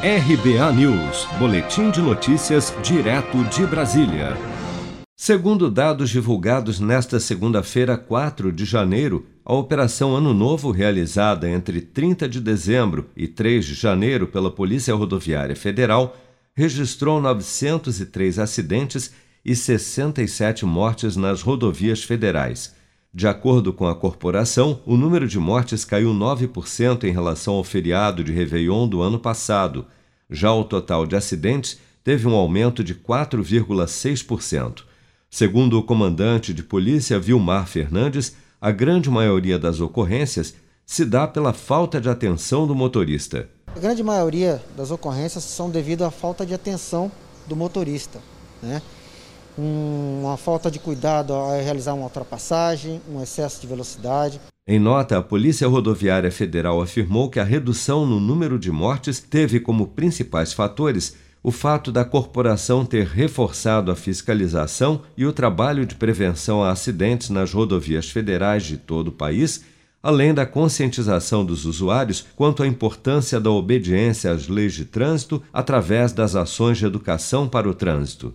RBA News, Boletim de Notícias, direto de Brasília. Segundo dados divulgados nesta segunda-feira, 4 de janeiro, a Operação Ano Novo, realizada entre 30 de dezembro e 3 de janeiro pela Polícia Rodoviária Federal, registrou 903 acidentes e 67 mortes nas rodovias federais. De acordo com a corporação, o número de mortes caiu 9% em relação ao feriado de Réveillon do ano passado. Já o total de acidentes teve um aumento de 4,6%. Segundo o comandante de polícia Vilmar Fernandes, a grande maioria das ocorrências se dá pela falta de atenção do motorista. A grande maioria das ocorrências são devido à falta de atenção do motorista. Né? Uma falta de cuidado ao realizar uma ultrapassagem, um excesso de velocidade. Em nota, a Polícia Rodoviária Federal afirmou que a redução no número de mortes teve como principais fatores o fato da corporação ter reforçado a fiscalização e o trabalho de prevenção a acidentes nas rodovias federais de todo o país, além da conscientização dos usuários quanto à importância da obediência às leis de trânsito através das ações de educação para o trânsito.